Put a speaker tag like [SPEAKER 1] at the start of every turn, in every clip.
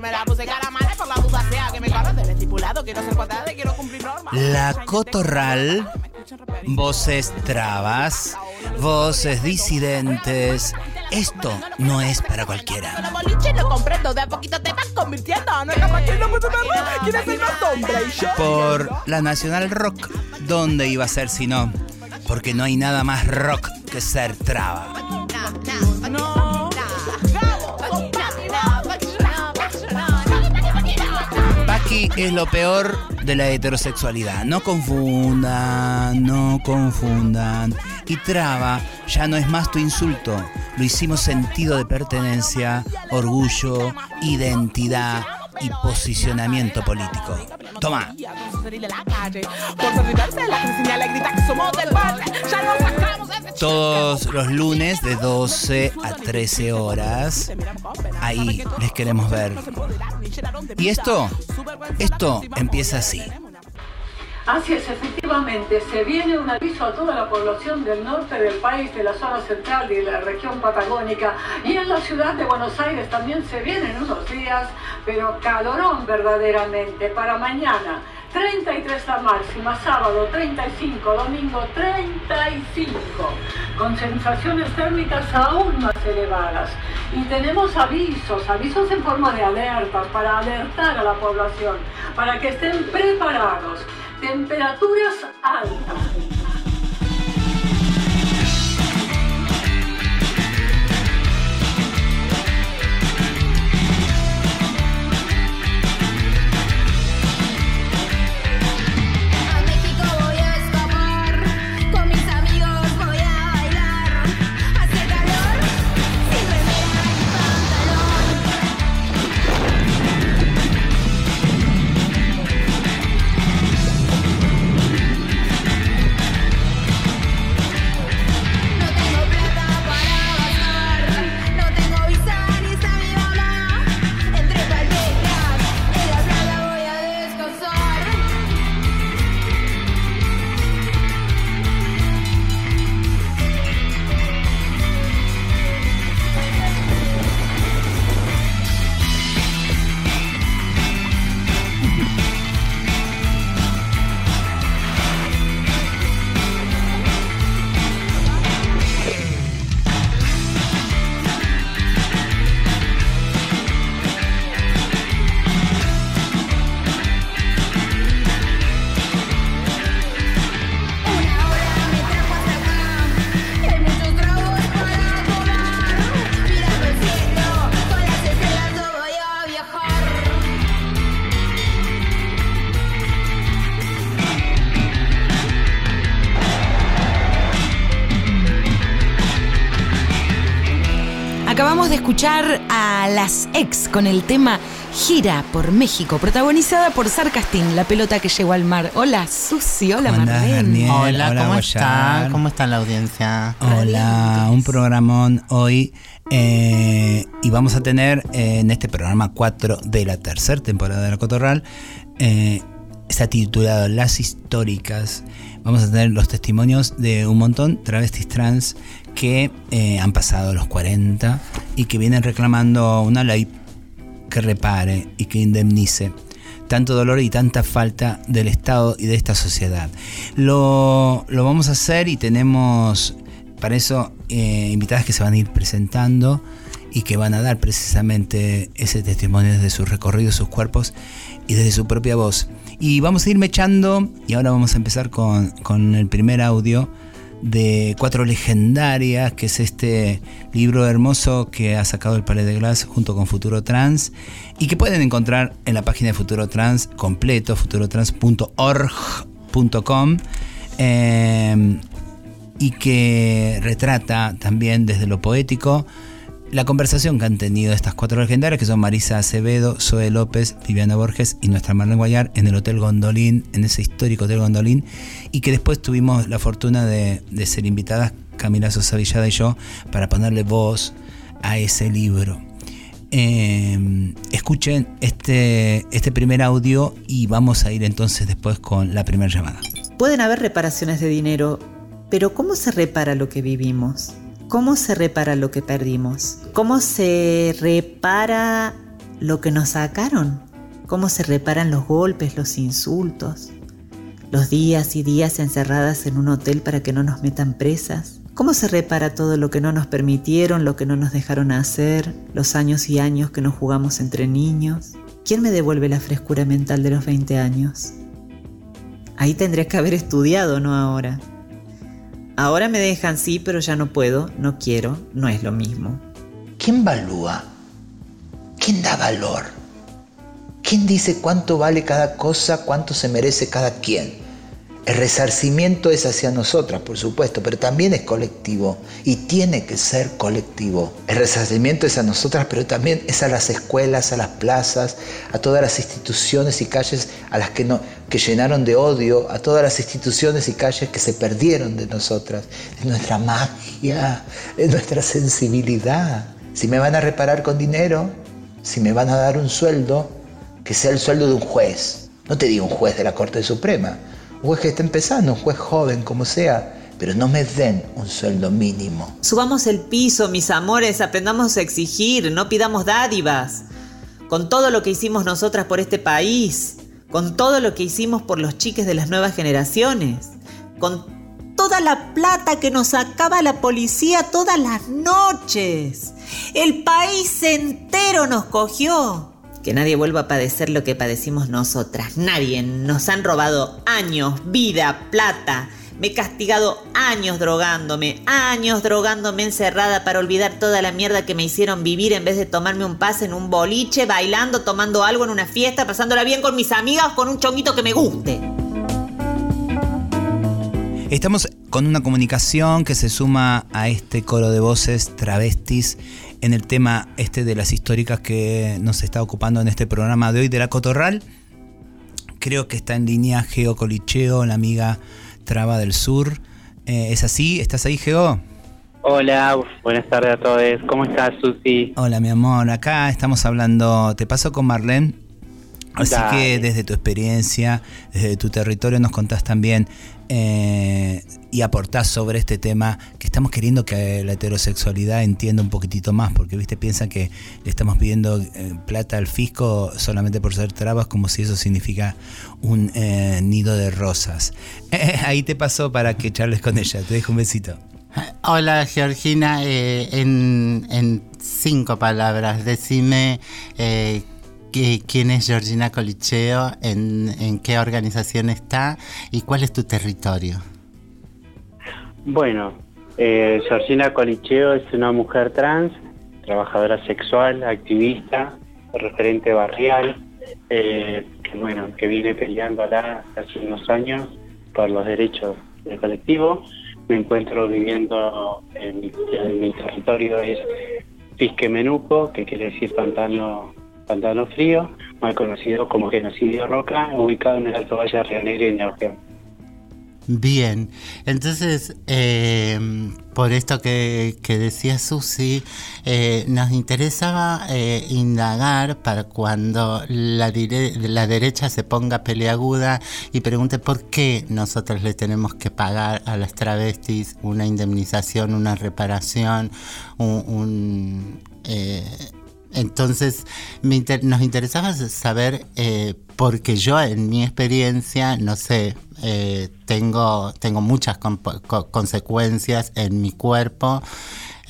[SPEAKER 1] Me la puse cara mala por la duda sea que me corro del estipulado. Quiero ser cuadrada y quiero cumplir normas.
[SPEAKER 2] La cotorral, voces trabas, voces disidentes. Esto no es para cualquiera.
[SPEAKER 1] Los boliches lo comprendo, de a poquito te vas convirtiendo. No es capaz que no puede verlo. ¿Quieres ser más hombre? Y yo.
[SPEAKER 2] Por la Nacional Rock, ¿dónde iba a ser si no? Porque no hay nada más rock que ser traba. Es lo peor de la heterosexualidad. No confundan, no confundan. Y traba ya no es más tu insulto. Lo hicimos sentido de pertenencia, orgullo, identidad y posicionamiento político. Toma. Todos los lunes de 12 a 13 horas. Ahí les queremos ver. Y esto, esto empieza así.
[SPEAKER 3] Así es, efectivamente, se viene un aviso a toda la población del norte del país, de la zona central y de la región patagónica, y en la ciudad de Buenos Aires también se vienen unos días, pero calorón verdaderamente, para mañana. 33 la máxima, sábado 35, domingo 35, con sensaciones térmicas aún más elevadas. Y tenemos avisos, avisos en forma de alertas para alertar a la población, para que estén preparados. Temperaturas altas.
[SPEAKER 4] Escuchar a las ex con el tema Gira por México, protagonizada por Sarcastín, la pelota que llegó al mar. Hola, Susi, hola,
[SPEAKER 2] ¿Cómo andás,
[SPEAKER 4] Marlene.
[SPEAKER 5] Hola, ¿cómo está? ¿Cómo está la audiencia?
[SPEAKER 2] Hola, un programón hoy. eh, y vamos a tener eh, en este programa 4 de la tercera temporada de La Cotorral. eh, está titulado Las Históricas. Vamos a tener los testimonios de un montón travestis trans que eh, han pasado los 40 y que vienen reclamando una ley que repare y que indemnice tanto dolor y tanta falta del Estado y de esta sociedad. Lo, lo vamos a hacer y tenemos para eso eh, invitadas que se van a ir presentando y que van a dar precisamente ese testimonio desde sus recorridos, sus cuerpos y desde su propia voz. Y vamos a ir mechando y ahora vamos a empezar con, con el primer audio de Cuatro Legendarias, que es este libro hermoso que ha sacado el Palais de Glass junto con Futuro Trans y que pueden encontrar en la página de Futuro Trans completo, futurotrans.org.com eh, y que retrata también desde lo poético la conversación que han tenido estas cuatro legendarias, que son Marisa Acevedo, Zoe López, Viviana Borges y nuestra Marlene Guayar, en el Hotel Gondolín, en ese histórico Hotel Gondolín, y que después tuvimos la fortuna de, ser invitadas, Camila Sosa Villada y yo, para ponerle voz a ese libro. Eh, escuchen este, este primer audio y vamos a ir entonces después con la primera llamada.
[SPEAKER 6] Pueden haber reparaciones de dinero, pero ¿cómo se repara lo que vivimos? ¿Cómo se repara lo que perdimos? ¿Cómo se repara lo que nos sacaron, cómo se reparan los golpes, los insultos, los días y días encerradas en un hotel para que no nos metan presas, cómo se repara todo lo que no nos permitieron, lo que no nos dejaron hacer, los años y años que nos jugamos entre niños. ¿Quién me devuelve la frescura mental de los 20 años? Ahí tendría que haber estudiado, no ahora. Ahora me dejan sí, pero ya no puedo, no quiero, no es lo mismo.
[SPEAKER 7] ¿Quién valúa? ¿Quién da valor? ¿Quién dice cuánto vale cada cosa, cuánto se merece cada quien? El resarcimiento es hacia nosotras, por supuesto, pero también es colectivo y tiene que ser colectivo. El resarcimiento es a nosotras, pero también es a las escuelas, a las plazas, a todas las instituciones y calles a las que, no, que llenaron de odio, a todas las instituciones y calles que se perdieron de nosotras, de nuestra magia, de nuestra sensibilidad. Si me van a reparar con dinero, si me van a dar un sueldo, que sea el sueldo de un juez. No te digo un juez de la Corte Suprema, un juez que está empezando, un juez joven, como sea, pero no me den un sueldo mínimo.
[SPEAKER 6] Subamos el piso, mis amores, aprendamos a exigir, no pidamos dádivas. Con todo lo que hicimos nosotras por este país, con todo lo que hicimos por los chiques de las nuevas generaciones, con toda la plata que nos sacaba la policía todas las noches. El país entero nos cogió. Que nadie vuelva a padecer lo que padecimos nosotras. Nadie. Nos han robado años, vida, plata. Me he castigado años drogándome, años drogándome encerrada para olvidar toda la mierda que me hicieron vivir en vez de tomarme un pase en un boliche, bailando, tomando algo en una fiesta, pasándola bien con mis amigas con un chonguito que me guste.
[SPEAKER 2] Estamos con una comunicación que se suma a este coro de voces travestis en el tema este de las históricas que nos está ocupando en este programa de hoy de la Cotorral. Creo que está en línea Geo Colicheo, la amiga Traba del Sur. Eh, ¿Es así? ¿Estás ahí, Geo?
[SPEAKER 8] Hola, buenas tardes a todos. ¿Cómo estás, Susi?
[SPEAKER 2] Hola, mi amor. Acá estamos hablando. Te paso con Marlene. Así
[SPEAKER 8] Dale.
[SPEAKER 2] que desde tu experiencia, desde tu territorio, nos contás también eh, y aportás sobre este tema que estamos queriendo que la heterosexualidad entienda un poquitito más, porque viste, piensan que le estamos pidiendo eh, plata al fisco solamente por ser trabas, como si eso significa un eh, nido de rosas. Ahí te paso para que charles con ella. Te dejo un besito.
[SPEAKER 5] Hola Georgina, en, en cinco palabras, decime que- quién es Georgina Colicheo, en, en qué organización está y cuál es tu territorio.
[SPEAKER 8] Bueno, eh, Georgina Colicheo es una mujer trans, trabajadora sexual, activista, referente barrial, eh, que bueno, que viene peleándola hace unos años por los derechos del colectivo. Me encuentro viviendo en en mi territorio es Pisque Menuco, que quiere decir pantano, pantano frío, mal conocido como genocidio roca, ubicado en el Alto Valle de Río Negro y Neuquén.
[SPEAKER 5] Bien, entonces, eh, por esto que, que decía Susi, eh, nos interesaba eh, indagar para cuando la, dire- la derecha se ponga peleaguda y pregunte por qué nosotros le tenemos que pagar a las travestis una indemnización, una reparación, un... un, eh, entonces, me inter- nos interesaba saber, eh, porque yo en mi experiencia, no sé, eh, tengo, tengo muchas consecuencias en mi cuerpo,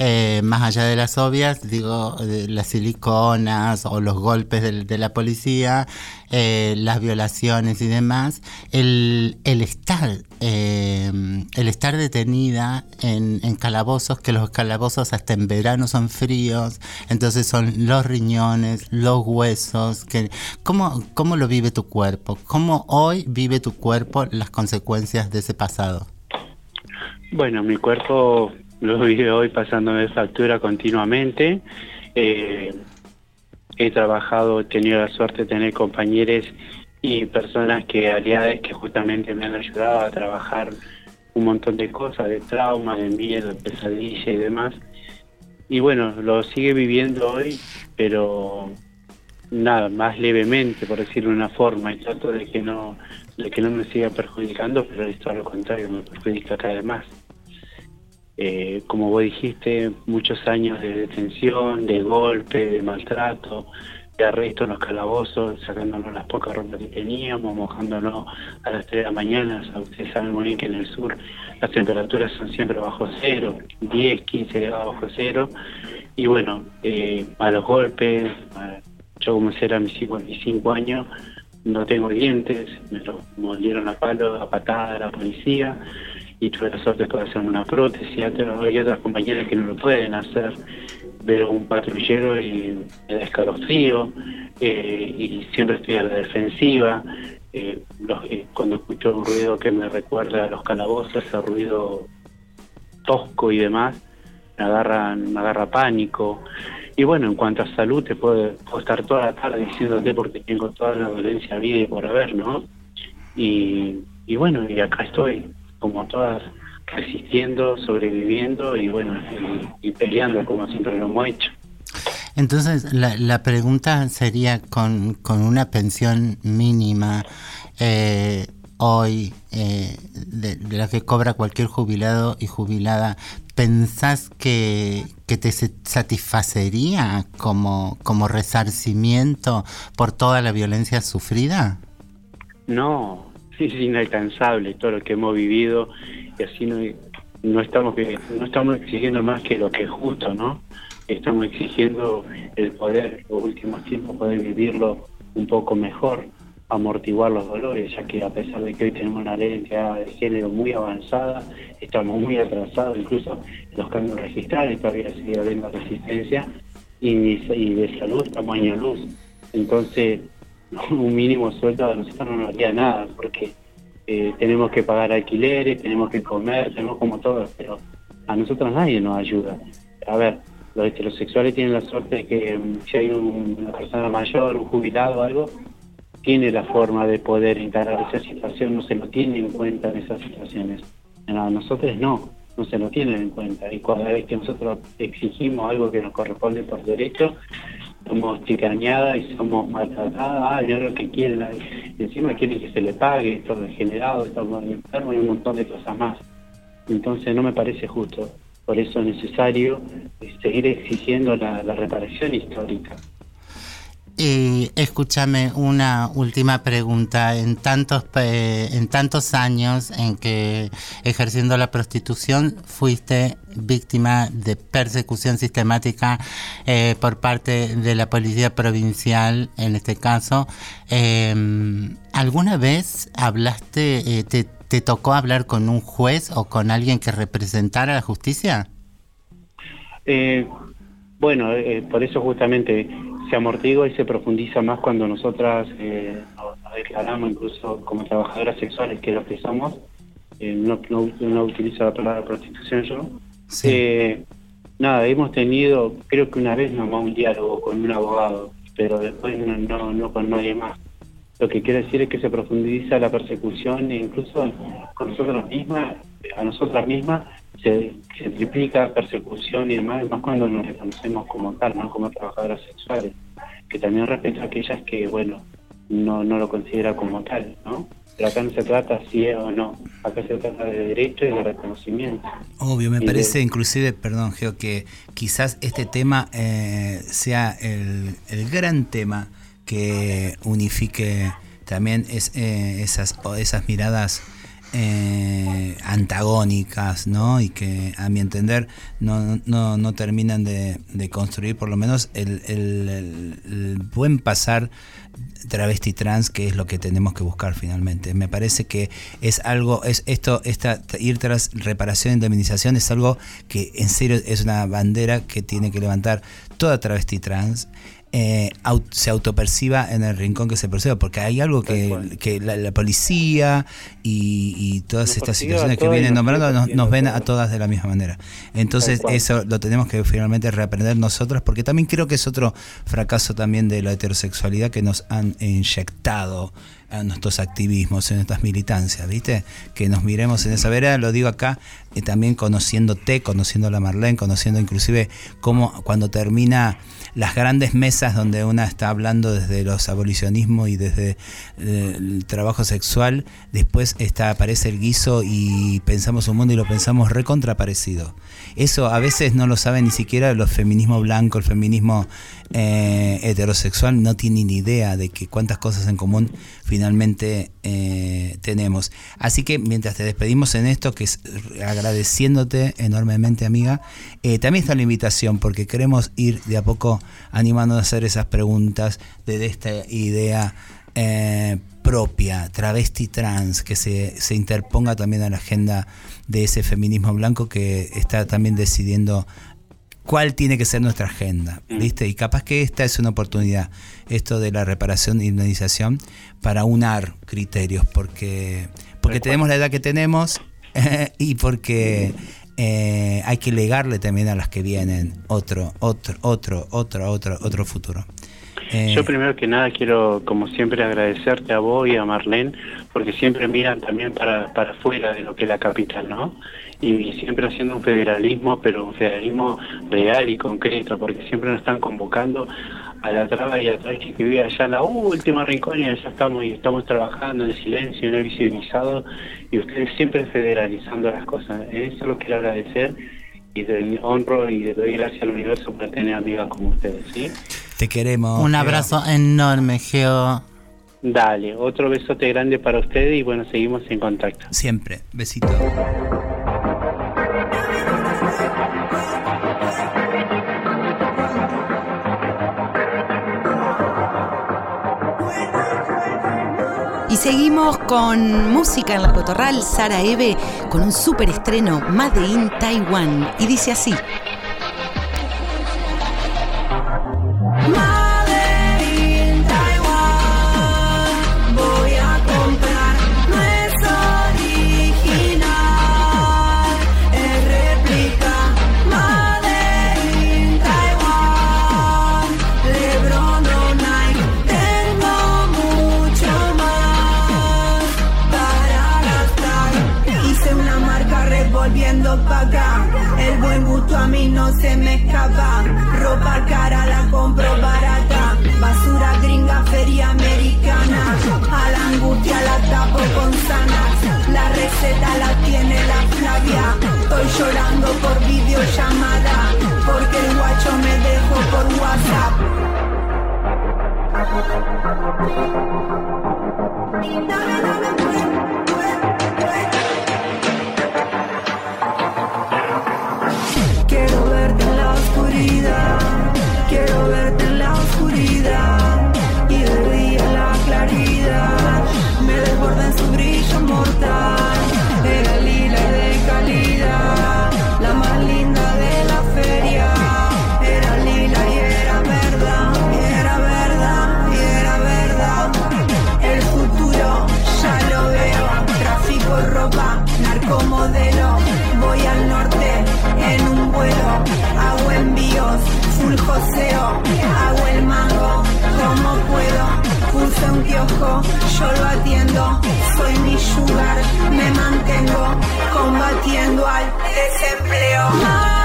[SPEAKER 5] eh, más allá de las obvias, digo, de las siliconas o los golpes del- de, la policía, eh, las violaciones y demás, el, el estar, eh, el estar detenida en, en calabozos, que los calabozos hasta en verano son fríos, entonces son los riñones, los huesos, que, ¿cómo, ¿cómo lo vive tu cuerpo? ¿Cómo hoy vive tu cuerpo las consecuencias de ese pasado?
[SPEAKER 8] Bueno, mi cuerpo lo vive hoy pasándome factura continuamente. Eh, he trabajado, he tenido la suerte de tener compañeros y personas que, aliadas que justamente me han ayudado a trabajar un montón de cosas, de trauma, de miedo, de pesadilla y demás. Y bueno, lo sigue viviendo hoy, pero nada, más levemente, por decirlo de una forma, y trato de que no, de que no me siga perjudicando, pero esto al contrario, me perjudica cada vez más. Eh, como vos dijiste, muchos años de detención, de golpe, de maltrato, de arresto en los calabozos, sacándonos las pocas ropas que teníamos, mojándonos a las 3 de la mañana. O sea, ustedes saben muy bien que en el sur las temperaturas son siempre bajo cero, 10, 15 grados bajo cero. Y bueno, eh, a los golpes, a- yo era a mis 55 años, no tengo dientes, me los mordieron a palo, a patada la policía, y tuve la suerte de hacerme una prótesis. Hay otras compañeras que no lo pueden hacer. Veo un patrullero y me da escalofrío, eh, y siempre estoy a la defensiva. Eh, eh, cuando escucho un ruido que me recuerda a los calabozos, ese ruido tosco y demás, me agarra, me agarra pánico. Y bueno, en cuanto a salud, te puedo, puedo estar toda la tarde diciéndote porque tengo toda la dolencia vida y por haber, ¿no? Y, y bueno, y acá estoy, como todas, resistiendo, sobreviviendo y bueno, y, y peleando como siempre lo hemos hecho.
[SPEAKER 5] Entonces, la, la pregunta sería, con, con una pensión mínima eh, hoy, eh, de, de la que cobra cualquier jubilado y jubilada, ¿pensás que, que te satisfacería como, como resarcimiento por toda la violencia sufrida?
[SPEAKER 8] No, es inalcanzable todo lo que hemos vivido y así no, no estamos no estamos exigiendo más que lo que es justo, ¿no? Estamos exigiendo el poder, los últimos tiempos, poder vivirlo un poco mejor, amortiguar los dolores, ya que a pesar de que hoy tenemos una ley de género muy avanzada, estamos muy atrasados, incluso los cambios registrales todavía sigue habiendo resistencia y, y de salud estamos año luz. Entonces, un mínimo sueldo a nosotros no nos haría nada, porque eh, tenemos que pagar alquileres, tenemos que comer, tenemos como todo, pero a nosotros nadie nos ayuda. A ver, los heterosexuales tienen la suerte de que mm, si hay un- una persona mayor, un jubilado o algo, tiene la forma de poder encarar esa situación, no se lo tiene en cuenta en esas situaciones. A nosotros no, no se lo tienen en cuenta. Y cada vez que nosotros exigimos algo que nos corresponde por derecho, somos chicañadas y somos maltratadas, ah, es lo que quieren, encima quieren que se le pague, esto degenerado, estamos enfermos y un montón de cosas más. Entonces no me parece justo. Por eso es necesario eh, seguir exigiendo la reparación histórica.
[SPEAKER 5] Y escúchame una última pregunta. En tantos en tantos años en que ejerciendo la prostitución fuiste víctima de persecución sistemática eh, por parte de la policía provincial, en este caso, eh, ¿alguna vez hablaste, eh, te, te tocó hablar con un juez o con alguien que representara la justicia?
[SPEAKER 8] Eh, bueno, eh, por eso justamente se amortigua y se profundiza más cuando nosotras eh, nos, declaramos incluso como trabajadoras sexuales, que es lo que somos. Eh, no, no, no utilizo la palabra prostitución yo. Eh, nada, hemos tenido, creo que una vez nomás un diálogo con un abogado, pero después no, no, no con nadie más. Lo que quiere decir es que se profundiza la persecución e incluso con nosotras mismas, a nosotras mismas se, se triplica persecución y demás, más cuando nos reconocemos como tal, no como trabajadoras sexuales, que también respeto a aquellas que, bueno, no, no lo considera como tal, ¿no? Pero acá no se trata si es o no, acá se trata de derecho y de reconocimiento.
[SPEAKER 2] Obvio, me
[SPEAKER 8] Y de-
[SPEAKER 2] parece inclusive, perdón Geo, que quizás este tema eh, sea el, el gran tema que unifique también es, eh, esas, esas miradas eh, antagónicas, ¿no? Y que a mi entender no, no, no terminan de, construir por lo menos el- el buen pasar travesti trans que es lo que tenemos que buscar finalmente. Me parece que es algo, es esto, esta ir tras reparación e indemnización es algo que en serio es una bandera que tiene que levantar toda travesti trans. Eh, au- se autoperciba en el rincón que se perciba, porque hay algo que, que la, la policía y, y todas
[SPEAKER 8] Nos
[SPEAKER 2] estas situaciones que vienen nombrando nos, ven
[SPEAKER 8] a
[SPEAKER 2] todas de la misma manera. Entonces eso lo tenemos que finalmente reaprender nosotros, porque también creo que es otro fracaso también de la heterosexualidad que nos han inyectado a nuestros activismos, en nuestras militancias, ¿viste? Que nos miremos en esa vereda, lo digo acá, eh, también conociéndote, conociendo a la Marlene, conociendo inclusive cómo cuando termina las grandes mesas donde una está hablando desde los abolicionismos y desde eh, el trabajo sexual, después está, aparece el guiso y pensamos un mundo y lo pensamos recontra parecido. Eso a veces no lo saben ni siquiera los feminismos blancos, el feminismo eh, heterosexual, no tienen ni idea de que cuántas cosas en común finalmente eh, tenemos. Así que mientras te despedimos en esto, que es agradeciéndote enormemente, amiga, eh, también está la invitación, porque queremos ir de a poco animando a hacer esas preguntas de, esta idea eh, propia, travesti trans, que se, se interponga también a la agenda de ese feminismo blanco que está también decidiendo cuál tiene que ser nuestra agenda, ¿viste? Y capaz que esta es una oportunidad, esto de la reparación e indemnización, para unar criterios, porque, porque tenemos la edad que tenemos y porque eh, hay que legarle también a las que vienen otro, otro, otro, otro, otro, otro futuro. Eh,
[SPEAKER 8] Yo primero que nada quiero, como siempre, agradecerte a vos y a Marlene, porque siempre miran también para, para afuera de lo que es la capital, ¿no? Y siempre haciendo un federalismo, pero un federalismo real y concreto, porque siempre nos están convocando a la traba y atrás que vive allá en la última rincón y allá estamos y estamos trabajando en silencio, no visibilizado, y ustedes siempre federalizando las cosas. En eso lo quiero agradecer y te honro y le doy gracias al universo por tener amigas como ustedes, ¿sí?
[SPEAKER 2] te queremos.
[SPEAKER 5] Un
[SPEAKER 2] Geo.
[SPEAKER 5] abrazo enorme, Geo.
[SPEAKER 8] Dale, otro besote grande para ustedes y bueno, seguimos en contacto.
[SPEAKER 2] Siempre. Besito.
[SPEAKER 4] Seguimos con música en la cotorral, Sara Eve, con un super estreno, Made in Taiwan. Y dice así.
[SPEAKER 9] Revolviendo pa' acá, el buen gusto a mí no se me escapa. Ropa cara la compro barata, basura gringa, feria americana. A la angustia la tapo con sanas, la receta la tiene la Flavia. Estoy llorando por videollamada, porque el guacho me dejó por WhatsApp. Quiero yo lo atiendo, soy mi sugar, me mantengo combatiendo al desempleo.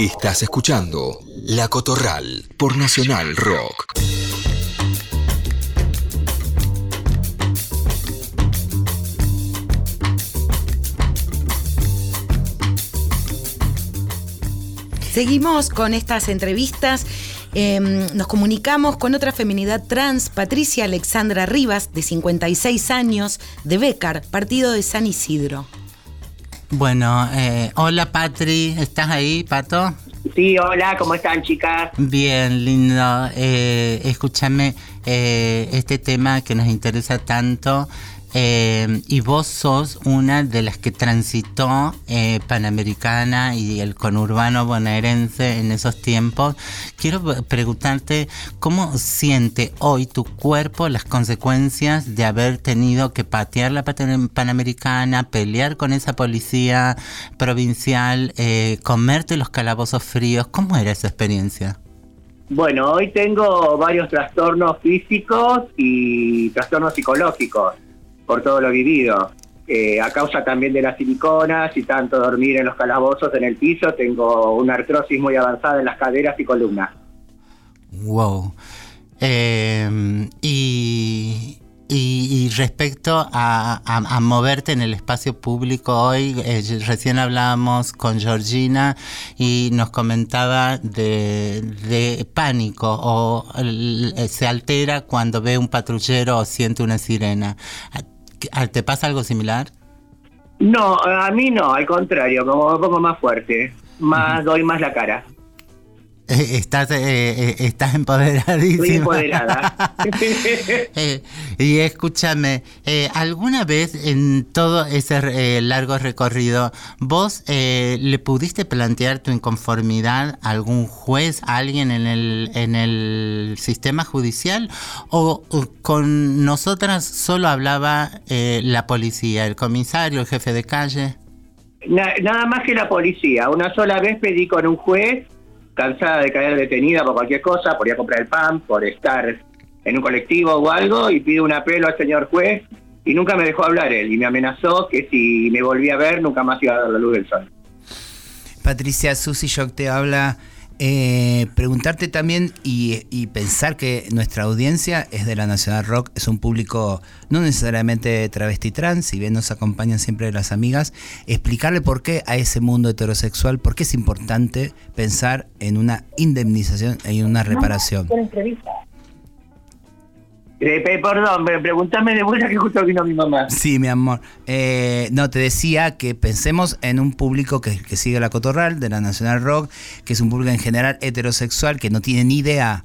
[SPEAKER 10] Estás escuchando La Cotorral por Nacional Rock.
[SPEAKER 4] Seguimos con estas entrevistas Em, nos comunicamos con otra feminidad trans, Patricia Alexandra Rivas, de 56 años, de Becar, partido de San Isidro.
[SPEAKER 5] Bueno, eh, hola Patri, ¿estás ahí, Pato?
[SPEAKER 11] Sí, hola, ¿cómo están chicas?
[SPEAKER 5] Bien, lindo. Eh, escúchame, eh, este tema que nos interesa tanto eh, y vos sos una de las que transitó eh, Panamericana y el conurbano bonaerense en esos tiempos. Quiero preguntarte cómo siente hoy tu cuerpo las consecuencias de haber tenido que patear la Panamericana, pelear con esa policía provincial, eh, comerte los calabozos fríos. ¿Cómo era esa experiencia?
[SPEAKER 11] Bueno, hoy tengo varios trastornos físicos y trastornos psicológicos por todo lo vivido. Eh, a causa también de las siliconas y tanto dormir en los calabozos en el piso, tengo una artrosis muy avanzada en las caderas y columnas.
[SPEAKER 5] Wow. Eh, y, respecto a, moverte en el espacio público hoy, eh, recién hablábamos con Georgina y nos comentaba de pánico o se altera cuando ve un patrullero o siente una sirena. ¿Te pasa algo similar?
[SPEAKER 11] No, a mí no, al contrario, como me pongo más fuerte, más doy más la cara.
[SPEAKER 5] Estás, eh, eh, estás empoderadísima.
[SPEAKER 11] Estoy empoderada.
[SPEAKER 5] eh, y escúchame, eh, ¿alguna vez en todo ese largo recorrido vos le pudiste plantear tu inconformidad a algún juez, a alguien en el, en el sistema judicial? ¿O con nosotras solo hablaba la policía, el comisario, el jefe de calle?
[SPEAKER 11] nada más que la policía. Una sola vez pedí con un juez cansada de caer detenida por cualquier cosa, por ir a comprar el pan, por estar en un colectivo o algo, y pido un apelo al señor juez, y nunca me dejó hablar él, y me amenazó que si me volvía a ver, nunca más iba a dar la luz del sol.
[SPEAKER 2] Patricia, Susi Shock te habla eh, preguntarte también y, pensar que nuestra audiencia es de la Nacional Rock, es un público no necesariamente travesti trans, si bien nos acompañan siempre las amigas, explicarle por qué a ese mundo heterosexual, por qué es importante pensar en una indemnización y una reparación.
[SPEAKER 11] Eh, perdón, pregúntame de vuelta que justo vino mi mamá.
[SPEAKER 2] Sí, mi amor. Eh, no, te decía que pensemos en un público que, que sigue la Cotorral de la Nacional Rock, que es un público en general heterosexual que no tiene ni idea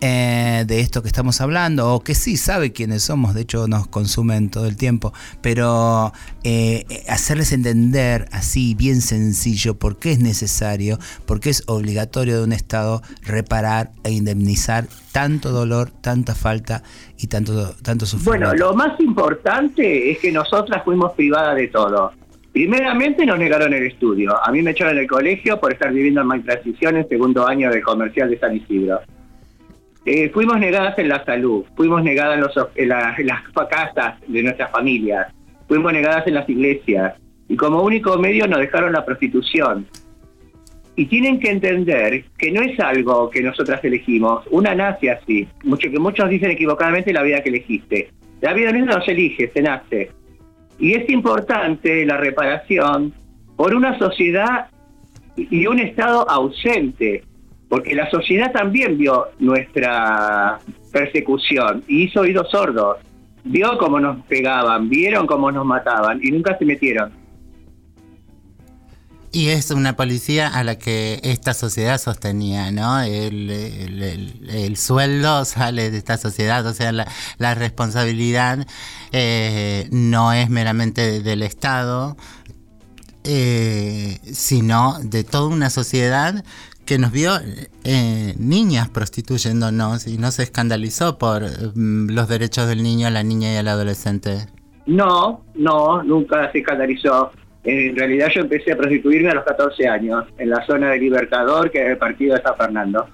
[SPEAKER 2] eh, de esto que estamos hablando, o que sí sabe quiénes somos, de hecho nos consumen todo el tiempo, pero eh, hacerles entender así, bien sencillo, por qué es necesario, por qué es obligatorio de un Estado reparar e indemnizar tanto dolor, tanta falta y tanto, tanto sufrimiento.
[SPEAKER 11] Bueno, lo más importante es que nosotras fuimos privadas de todo. Primeramente nos negaron el estudio. A mí me echaron del colegio por estar viviendo en transición en segundo año del comercial de San Isidro. Eh, fuimos negadas en la salud, fuimos negadas en, las casas de nuestras familias, fuimos negadas en las iglesias y como único medio nos dejaron la prostitución. Y tienen que entender que no es algo que nosotras elegimos, una nace así, mucho que muchos dicen equivocadamente la vida que elegiste. La vida no se elige, se nace. Y es importante la reparación por una sociedad y un Estado ausente, porque la sociedad también vio nuestra persecución y hizo oídos sordos. Vio cómo nos pegaban, vieron cómo nos mataban y nunca se metieron.
[SPEAKER 5] Y es una policía a la que esta sociedad sostenía, ¿no? El, sueldo sale de esta sociedad, o sea, la, responsabilidad eh, no es meramente del Estado, eh, sino de toda una sociedad que nos vio eh, niñas prostituyéndonos y no se escandalizó por mm, los derechos del niño, la niña y el adolescente.
[SPEAKER 11] No, no, nunca se escandalizó. En realidad yo empecé a prostituirme a los 14 años, en la zona de Libertador, que es el partido de San Fernando.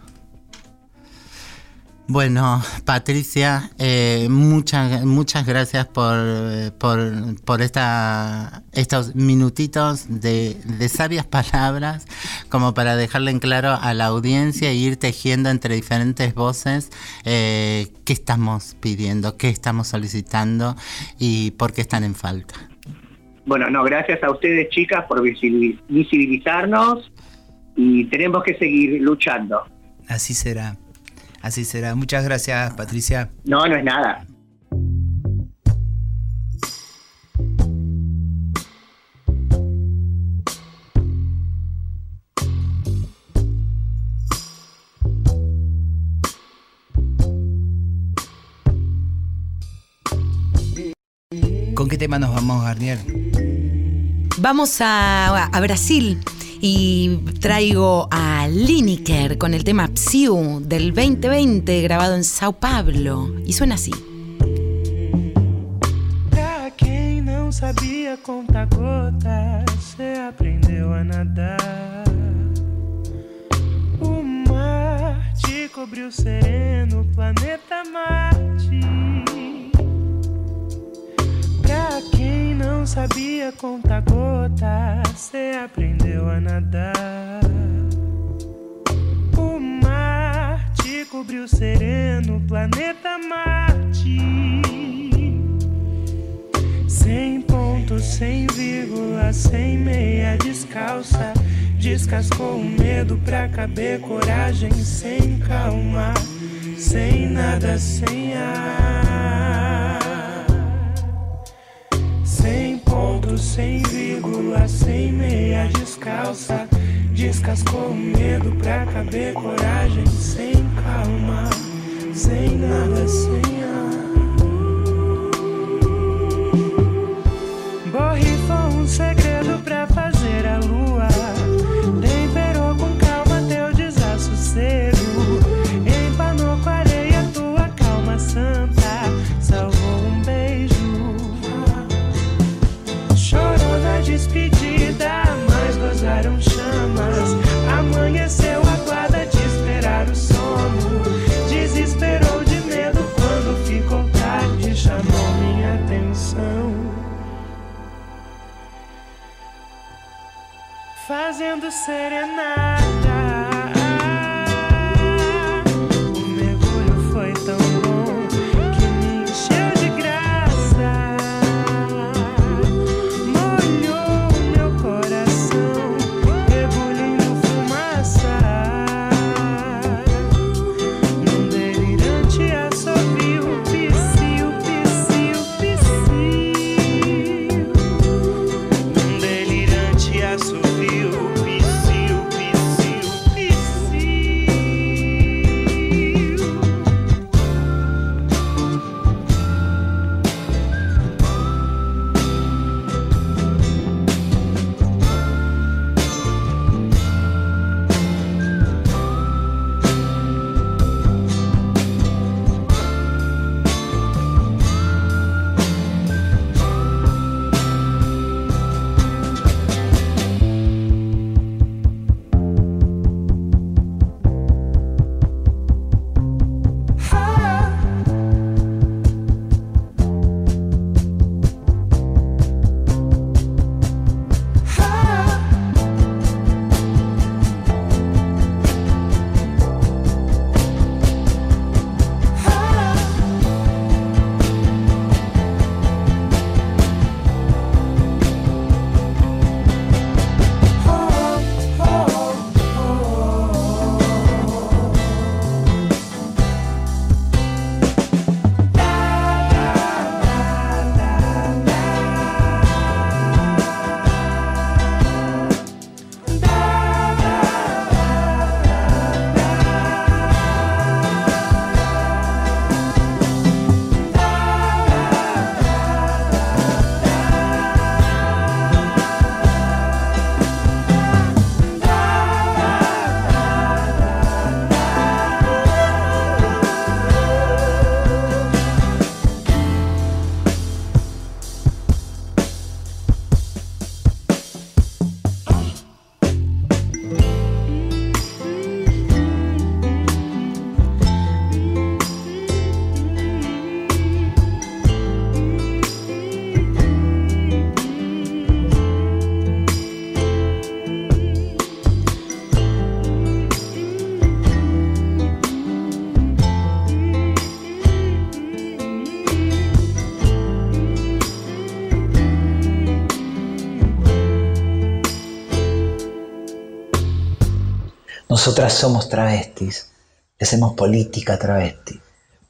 [SPEAKER 5] Bueno, Patricia, eh, muchas, muchas gracias por, por, esta, estos minutitos de, sabias palabras, como para dejarle en claro a la audiencia e ir tejiendo entre diferentes voces eh, qué estamos pidiendo, qué estamos solicitando y por qué están en falta.
[SPEAKER 11] Bueno, no, gracias a ustedes chicas por visibilizarnos y tenemos que seguir luchando.
[SPEAKER 2] Así será. Así será. Muchas gracias, Patricia.
[SPEAKER 11] No, no es nada.
[SPEAKER 2] ¿Con qué tema nos vamos, Garnier?
[SPEAKER 4] Vamos a, a Brasil y traigo a Lineker con el tema Psiu del 2020 grabado en Sao Paulo y suena así.
[SPEAKER 12] Pra quem não sabia contar gotas, você aprendeu a nadar. O mar te cobriu sereno, planeta Marte. Pra quem não sabia contar gotas, você aprendeu a nadar. O mar te cobriu sereno, planeta Marte. Sem ponto, sem vírgula, sem meia descalça. Descascou o medo pra caber coragem, sem calma, sem nada, sem ar. Ponto, sem vírgula, sem meia descalça. Descascou o medo pra caber coragem, sem calma, sem nada, sem ar. Borrifou um segredo fazendo serenar.
[SPEAKER 7] Nosotras somos travestis, hacemos política travesti.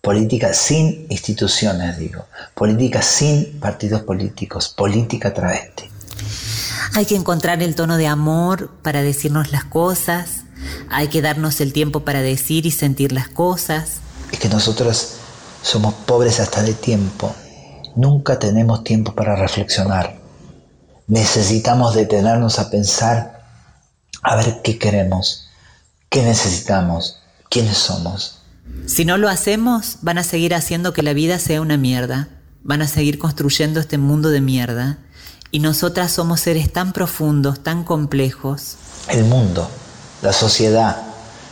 [SPEAKER 7] Política sin instituciones, digo. Política sin partidos políticos. Política travesti.
[SPEAKER 6] Hay que encontrar el tono de amor para decirnos las cosas. Hay que darnos el tiempo para decir y sentir las cosas.
[SPEAKER 7] Es que nosotros somos pobres hasta de tiempo. Nunca tenemos tiempo para reflexionar. Necesitamos detenernos a pensar, a ver qué queremos, qué necesitamos, quiénes somos.
[SPEAKER 6] Si no lo hacemos, van a seguir haciendo que la vida sea una mierda. Van a seguir construyendo este mundo de mierda. Y nosotras somos seres tan profundos, tan complejos.
[SPEAKER 7] El mundo, la sociedad,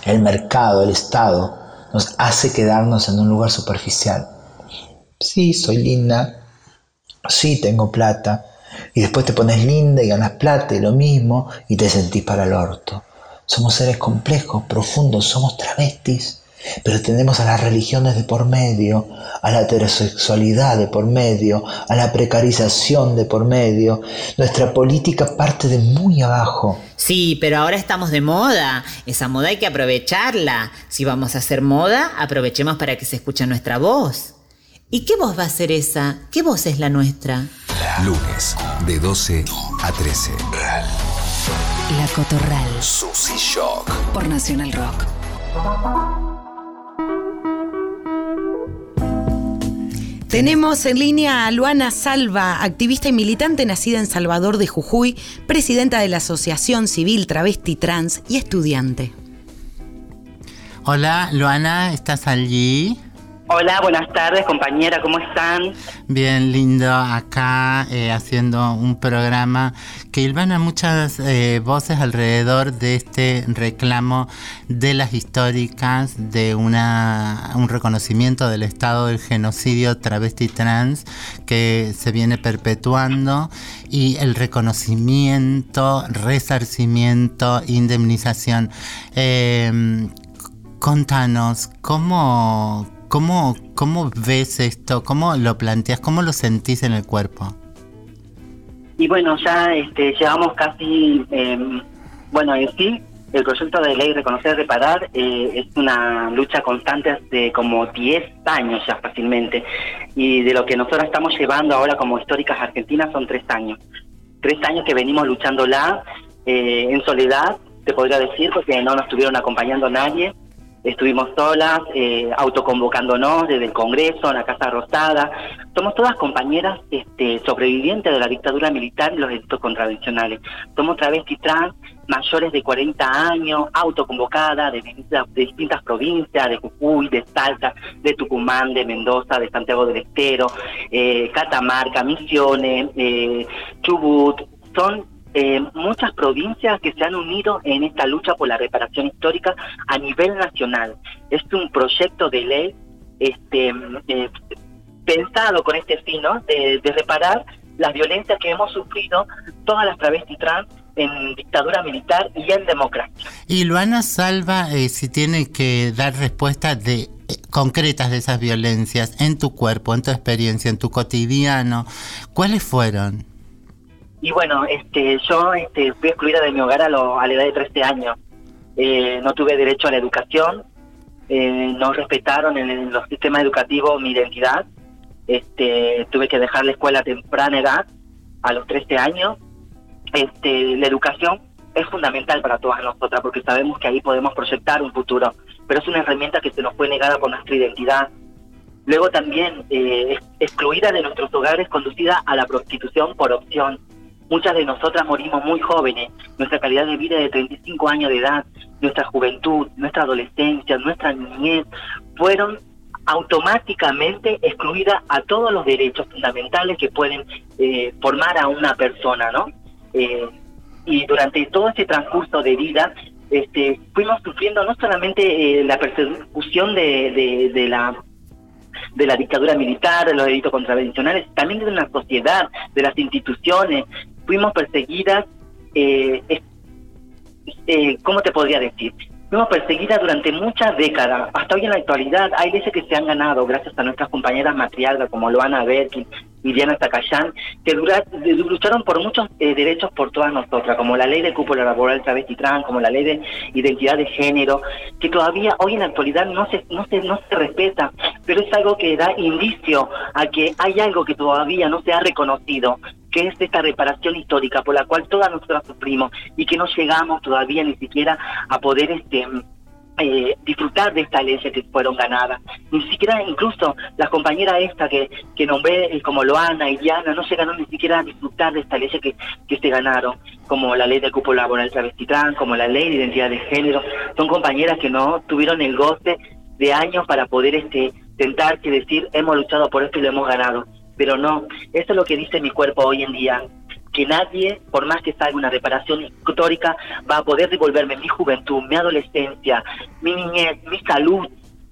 [SPEAKER 7] el mercado, el Estado, nos hace quedarnos en un lugar superficial. Sí, soy linda, sí, tengo plata, y después te pones linda y ganas plata y lo mismo, y te sentís para el orto. Somos seres complejos, profundos, somos travestis, pero tenemos a las religiones de por medio, a la heterosexualidad de por medio, a la precarización de por medio. Nuestra política parte de muy abajo.
[SPEAKER 6] Sí, pero ahora estamos de moda. Esa moda hay que aprovecharla. Si vamos a hacer moda, aprovechemos para que se escuche nuestra voz. ¿Y qué voz va a ser esa? ¿Qué voz es la nuestra?
[SPEAKER 10] Lunes, de 12 a 13.
[SPEAKER 13] La Cotorral.
[SPEAKER 10] Susy Shock.
[SPEAKER 13] Por Nacional Rock.
[SPEAKER 4] Tenemos en línea a Luana Salva, activista y militante nacida en Salvador de Jujuy, presidenta de la Asociación Civil Travesti Trans y estudiante.
[SPEAKER 5] Hola, Luana, ¿estás allí?
[SPEAKER 14] Hola, buenas tardes compañera, ¿cómo están?
[SPEAKER 5] Bien lindo acá eh, haciendo un programa que ilvana muchas eh, voces alrededor de este reclamo de las históricas de una, un reconocimiento del estado del genocidio travesti trans que se viene perpetuando y el reconocimiento, resarcimiento, indemnización. Eh, contanos, ¿cómo, ¿Cómo, ¿Cómo ves esto? ¿Cómo lo planteas? ¿Cómo lo sentís en el cuerpo?
[SPEAKER 14] Y bueno, ya este, llevamos casi, eh, bueno, en sí, el proyecto de ley Reconocer y Reparar eh, es una lucha constante de como 10 años ya fácilmente. Y de lo que nosotros estamos llevando ahora como históricas argentinas son 3 años. 3 años que venimos luchándola eh, en soledad, te podría decir, porque no nos estuvieron acompañando nadie estuvimos solas, eh, autoconvocándonos desde el Congreso, en la Casa Rosada. Somos todas compañeras este, sobrevivientes de la dictadura militar y los delitos contravencionales. Somos travestis trans mayores de 40 años, autoconvocadas de, distintas provincias, de Jujuy, de Salta, de Tucumán, de Mendoza, de Santiago del Estero, eh, Catamarca, Misiones, eh, Chubut. Son eh, muchas provincias que se han unido en esta lucha por la reparación histórica a nivel nacional. Es un proyecto de ley este, eh, pensado con este fin de, reparar las violencias que hemos sufrido todas las travestis trans en dictadura militar y en democracia.
[SPEAKER 5] Y Luana Salva, eh, si tiene que dar respuestas de eh, concretas de esas violencias en tu cuerpo, en tu experiencia, en tu cotidiano, ¿cuáles fueron?
[SPEAKER 14] Y bueno, este, yo este, fui excluida de mi hogar a, lo, a la edad de 13 años. Eh, no tuve derecho a la educación, eh, no respetaron en, los sistemas educativos mi identidad. Este, tuve que dejar la escuela a temprana edad, a los 13 años. Este, la educación es fundamental para todas nosotras porque sabemos que ahí podemos proyectar un futuro, pero es una herramienta que se nos fue negada por nuestra identidad. Luego también eh, excluida de nuestros hogares, conducida a la prostitución por opción. Muchas de nosotras morimos muy jóvenes. Nuestra calidad de vida de 35 años de edad, nuestra juventud, nuestra adolescencia, nuestra niñez, fueron automáticamente excluidas a todos los derechos fundamentales que pueden eh, formar a una persona, ¿no? Eh, y durante todo este transcurso de vida, este, fuimos sufriendo no solamente eh, la persecución de, de la de la dictadura militar, de los delitos contravencionales, también de una sociedad, de las instituciones, fuimos perseguidas, eh, eh, ¿cómo te podría decir? Fuimos perseguidas durante muchas décadas. Hasta hoy en la actualidad hay leyes que se han ganado gracias a nuestras compañeras matriarcas como Loana Berkin y Diana Zacayán, que dura- lucharon por muchos eh, derechos por todas nosotras, como la ley de cupo laboral travesti trans, como la ley de identidad de género, que todavía hoy en la actualidad no se, no se, no se respeta, pero es algo que da indicio a que hay algo que todavía no se ha reconocido, que es esta reparación histórica por la cual todas nosotras sufrimos y que no llegamos todavía ni siquiera a poder este eh, disfrutar de estas leyes que fueron ganadas. Ni siquiera incluso las compañeras esta que, que nombré eh, como Loana y Diana no llegaron ni siquiera a disfrutar de estas leyes que, que se ganaron, como la ley de cupo laboral travesti trans, como la ley de identidad de género. Son compañeras que no tuvieron el goce de años para poder este tentarse y decir hemos luchado por esto y lo hemos ganado. Pero no, eso es lo que dice mi cuerpo hoy en día que nadie, por más que salga una reparación histórica, va a poder devolverme mi juventud, mi adolescencia, mi niñez, mi salud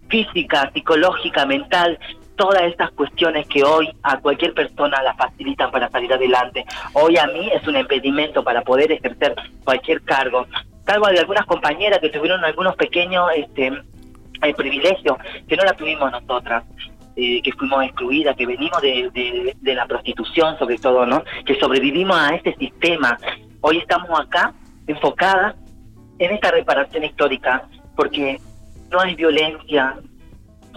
[SPEAKER 14] física, psicológica, mental, todas estas cuestiones que hoy a cualquier persona la facilitan para salir adelante. Hoy a mí es un impedimento para poder ejercer cualquier cargo. Salvo de algunas compañeras que tuvieron algunos pequeños este, eh, privilegios que no la tuvimos nosotras eh, que fuimos excluidas, que venimos de, la prostitución sobre todo, ¿no? Que sobrevivimos a este sistema. Hoy estamos acá enfocadas en esta reparación histórica, porque no hay violencia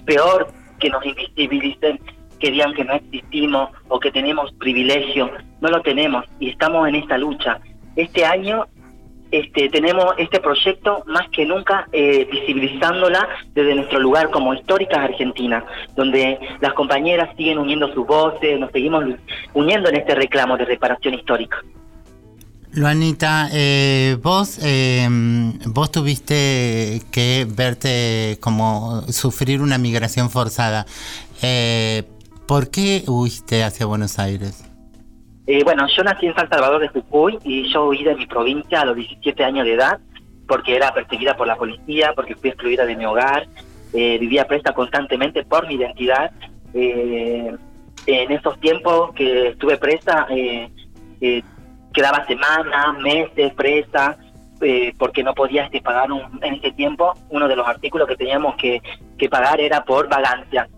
[SPEAKER 14] peor que nos invisibilicen, que digan que no existimos o que tenemos privilegio. No lo tenemos y estamos en esta lucha. Este año este, tenemos este proyecto más que nunca eh, visibilizándola desde nuestro lugar como históricas argentinas, donde las compañeras siguen uniendo sus voces, nos seguimos uniendo en este reclamo de reparación histórica.
[SPEAKER 5] Luanita, eh, vos, eh, vos tuviste que verte como sufrir una migración forzada. Eh, ¿Por qué huiste hacia Buenos Aires?
[SPEAKER 14] Eh, bueno, yo nací en San Salvador de Jujuy y yo huí de mi provincia a los 17 años de edad porque era perseguida por la policía, porque fui excluida de mi hogar, eh, vivía presa constantemente por mi identidad. Eh, en esos tiempos que estuve presa, eh, quedaba semanas, meses presa, porque no podía este, pagar un, en ese tiempo, uno de los artículos que teníamos que, que pagar era por vagancia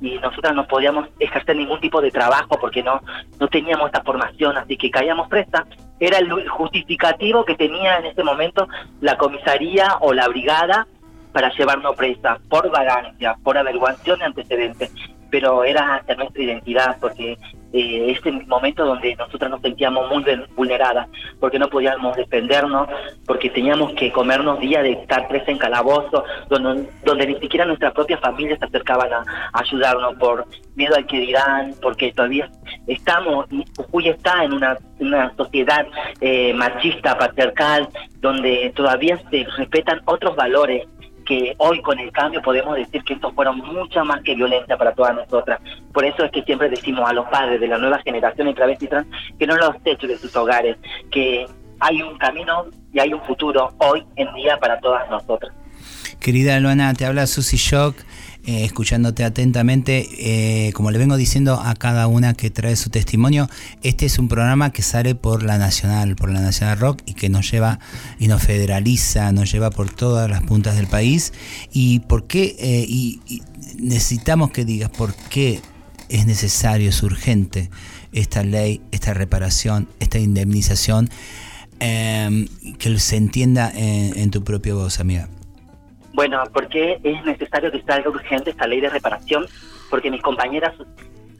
[SPEAKER 14] y nosotras no podíamos ejercer ningún tipo de trabajo porque no no teníamos esta formación, así que caíamos presa. Era el justificativo que tenía en ese momento la comisaría o la brigada para llevarnos presa por vagancia, por averiguación de antecedentes, pero era hasta nuestra identidad porque eh, es el momento donde nosotras nos sentíamos muy vulneradas, porque no podíamos defendernos, porque teníamos que comernos días de estar presa en calabozo, donde, donde ni siquiera nuestra propia familia se acercaban a, ayudarnos por miedo al que dirán, porque todavía estamos, Jujuy está en una, una sociedad eh, machista, patriarcal, donde todavía se respetan otros valores que hoy con el cambio podemos decir que estos fueron mucho más que violencia para todas nosotras. Por eso es que siempre decimos a los padres de la nueva generación y travesti trans que no los echen de sus hogares, que hay un camino y hay un futuro hoy en día para todas nosotras.
[SPEAKER 2] Querida Luana, te habla Susy Shock, eh, escuchándote atentamente. Eh, como le vengo diciendo a cada una que trae su testimonio, este es un programa que sale por la Nacional, por la Nacional Rock y que nos lleva y nos federaliza, nos lleva por todas las puntas del país. ¿Y por qué? Eh, y, necesitamos que digas por qué es necesario, es urgente esta ley, esta reparación, esta indemnización, que se entienda en, en tu propia voz, amiga.
[SPEAKER 14] Bueno, porque es necesario que salga urgente esta ley de reparación, porque mis compañeras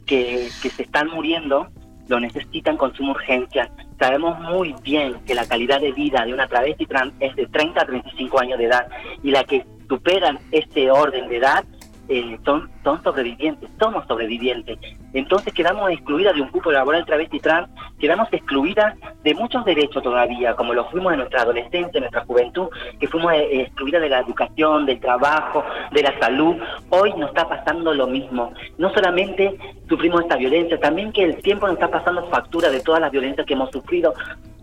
[SPEAKER 14] que, que se están muriendo lo necesitan con suma urgencia. Sabemos muy bien que la calidad de vida de una travesti trans es de 30 a 35 años de edad y la que superan este orden de edad eh, son, son sobrevivientes, somos sobrevivientes. Entonces quedamos excluidas de un cupo laboral travesti trans, quedamos excluidas de muchos derechos todavía, como lo fuimos en nuestra adolescencia, en nuestra juventud, que fuimos eh, excluidas de la educación, del trabajo, de la salud. Hoy nos está pasando lo mismo. No solamente sufrimos esta violencia, también que el tiempo nos está pasando factura de todas las violencias que hemos sufrido.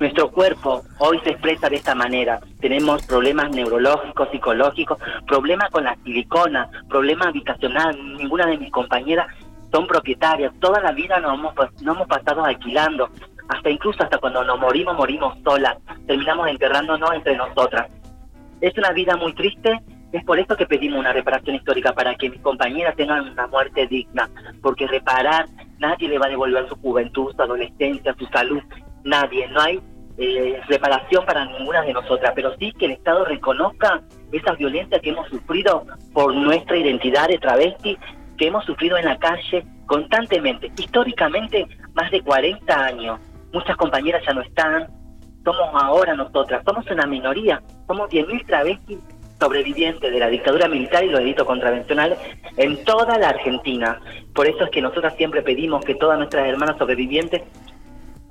[SPEAKER 14] Nuestro cuerpo hoy se expresa de esta manera. Tenemos problemas neurológicos, psicológicos, problemas con la silicona, problemas habitacional. Ninguna de mis compañeras son propietarias. Toda la vida nos hemos, nos hemos pasado alquilando. Hasta incluso hasta cuando nos morimos, morimos solas. Terminamos enterrándonos entre nosotras. Es una vida muy triste, es por eso que pedimos una reparación histórica, para que mis compañeras tengan una muerte digna, porque reparar, nadie le va a devolver su juventud, su adolescencia, su salud, nadie, no hay eh, reparación para ninguna de nosotras, pero sí que el Estado reconozca esa violencia que hemos sufrido por nuestra identidad de travesti, que hemos sufrido en la calle constantemente, históricamente más de 40 años. Muchas compañeras ya no están, somos ahora nosotras, somos una minoría, somos 10.000 travestis sobrevivientes de la dictadura militar y los delitos contravencionales en toda la Argentina. Por eso es que nosotras siempre pedimos que todas nuestras hermanas sobrevivientes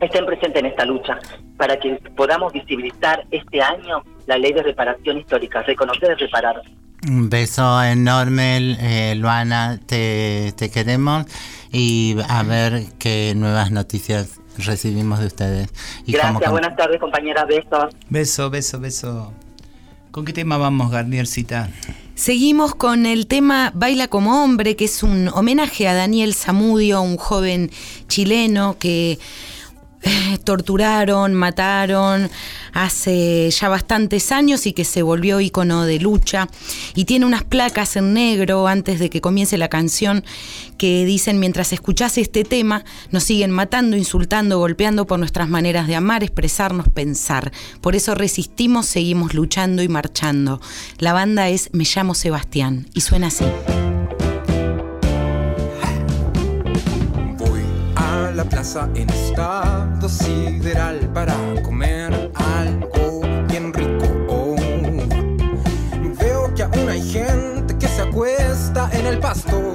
[SPEAKER 14] estén presentes en esta lucha, para que podamos visibilizar este año la ley de reparación histórica, reconocer y reparar.
[SPEAKER 5] Un beso enorme, eh, Luana, te, te queremos y a ver qué nuevas noticias recibimos de ustedes. Y
[SPEAKER 14] Gracias,
[SPEAKER 5] cómo-
[SPEAKER 14] buenas tardes compañeras, besos.
[SPEAKER 2] Beso, beso, beso. ¿Con qué tema vamos, Garniercita?
[SPEAKER 4] Seguimos con el tema Baila como hombre, que es un homenaje a Daniel Zamudio, un joven chileno que torturaron, mataron hace ya bastantes años y que se volvió ícono de lucha. Y tiene unas placas en negro antes de que comience la canción que dicen, mientras escuchás este tema, nos siguen matando, insultando, golpeando por nuestras maneras de amar, expresarnos, pensar. Por eso resistimos, seguimos luchando y marchando. La banda es Me llamo Sebastián y suena así.
[SPEAKER 15] La plaza en estado sideral para comer algo bien rico. Veo que aún hay gente que se acuesta en el pasto.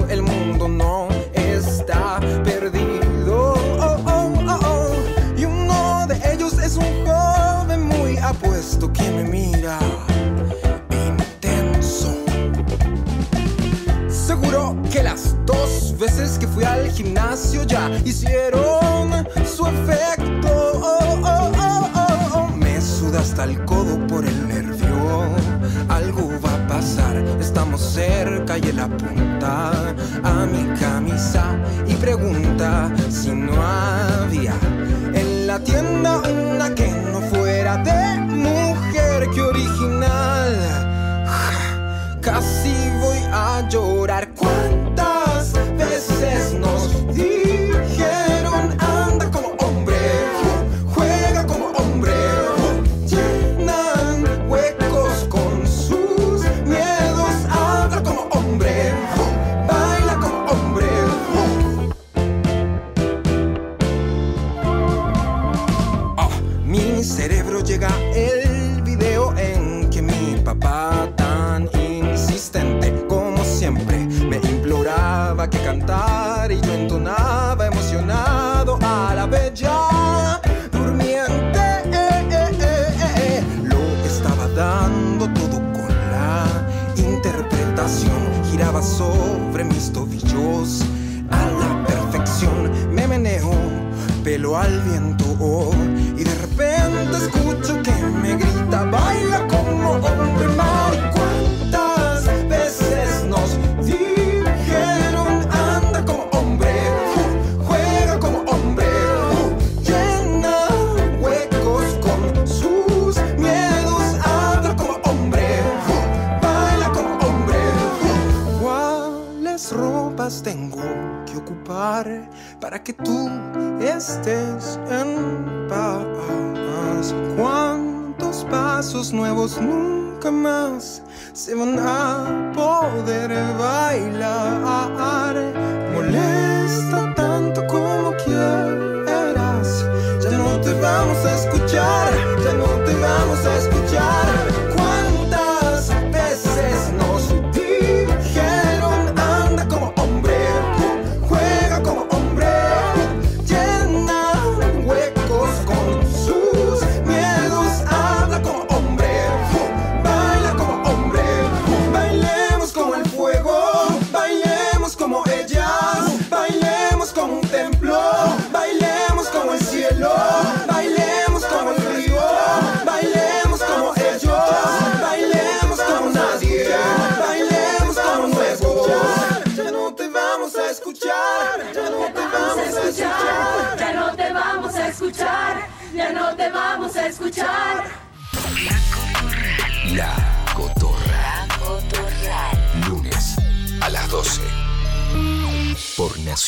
[SPEAKER 15] Veces que fui al gimnasio ya hicieron su efecto. Oh, oh, oh. Me suda hasta el codo por el nervio. Algo va a pasar, estamos cerca y él apunta a mi camisa y pregunta si no había en la tienda una que no fuera de mujer que original.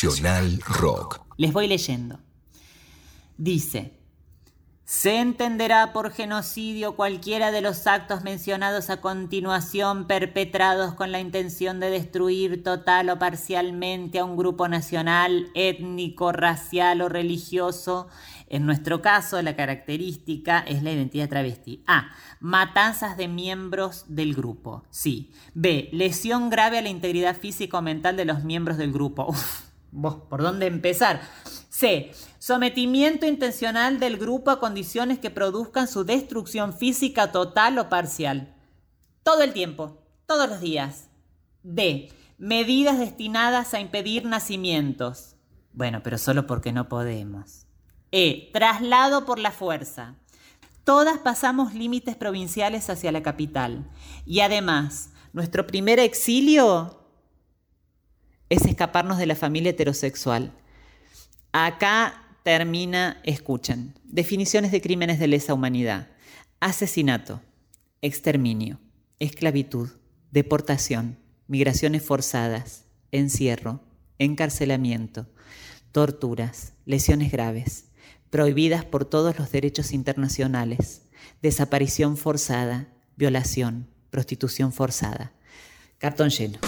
[SPEAKER 10] Nacional Rock.
[SPEAKER 6] Les voy leyendo. Dice, se entenderá por genocidio cualquiera de los actos mencionados a continuación perpetrados con la intención de destruir total o parcialmente a un grupo nacional, étnico, racial o religioso. En nuestro caso, la característica es la identidad travesti. A. Matanzas de miembros del grupo. Sí. B. Lesión grave a la integridad física o mental de los miembros del grupo. Uf, vos, ¿por dónde empezar? C. Sometimiento intencional del grupo a condiciones que produzcan su destrucción física total o parcial. Todo el tiempo, todos los días. D. Medidas destinadas a impedir nacimientos. Bueno, pero solo porque no podemos. E. Traslado por la fuerza. Todas pasamos límites provinciales hacia la capital. Y además, nuestro primer exilio es escaparnos de la familia heterosexual. Acá termina, escuchen, definiciones de crímenes de lesa humanidad. Asesinato, exterminio, esclavitud, deportación, migraciones forzadas, encierro, encarcelamiento, torturas, lesiones graves, prohibidas por todos los derechos internacionales, desaparición forzada, violación, prostitución forzada. Cartón lleno.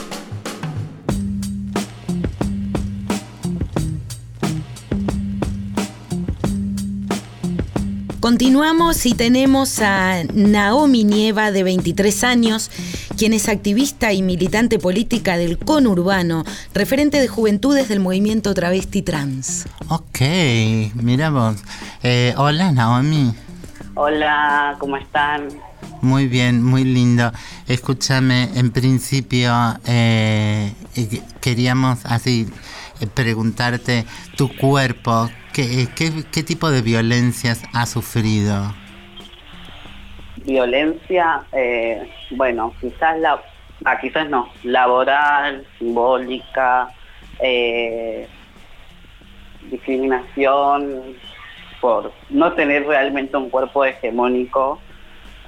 [SPEAKER 4] Continuamos y tenemos a Naomi Nieva, de 23 años, quien es activista y militante política del conurbano, referente de juventudes del movimiento travesti trans.
[SPEAKER 5] Ok, mira vos. Eh, hola Naomi.
[SPEAKER 16] Hola, ¿cómo están?
[SPEAKER 5] Muy bien, muy lindo. Escúchame, en principio eh, queríamos así preguntarte tu cuerpo, ¿qué, qué, qué tipo de violencias ha sufrido?
[SPEAKER 16] Violencia, eh, bueno, quizás la, ah, quizás no, laboral, simbólica, eh, discriminación por no tener realmente un cuerpo hegemónico,